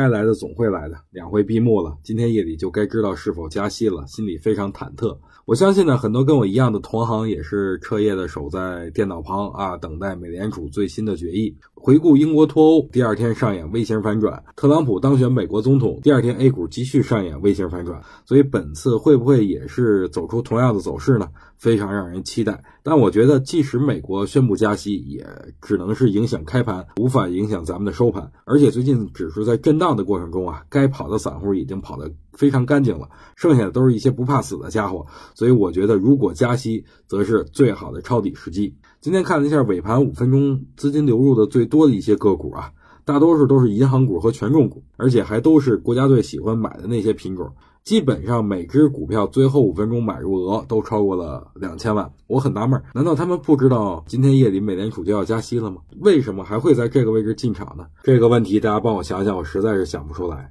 该来的总会来的，两会闭幕了，今天夜里就该知道是否加息了，心里非常忐忑。我相信呢，很多跟我一样的同行也是彻夜的守在电脑旁啊，等待美联储最新的决议。回顾英国脱欧，第二天上演 V 型反转；特朗普当选美国总统，第二天 A 股继续上演 V 型反转。所以本次会不会也是走出同样的走势呢？非常让人期待。但我觉得，即使美国宣布加息，也只能是影响开盘，无法影响咱们的收盘。而且最近指数在震荡的过程中啊，该跑的散户已经跑得非常干净了，剩下的都是一些不怕死的家伙。所以我觉得，如果加息，则是最好的抄底时机。今天看了一下尾盘五分钟资金流入的最多的一些个股啊，大多数都是银行股和权重股，而且还都是国家队喜欢买的那些品种。基本上每只股票最后五分钟买入额都超过了两千万。我很纳闷，难道他们不知道今天夜里美联储就要加息了吗？为什么还会在这个位置进场呢？这个问题大家帮我想想，我实在是想不出来。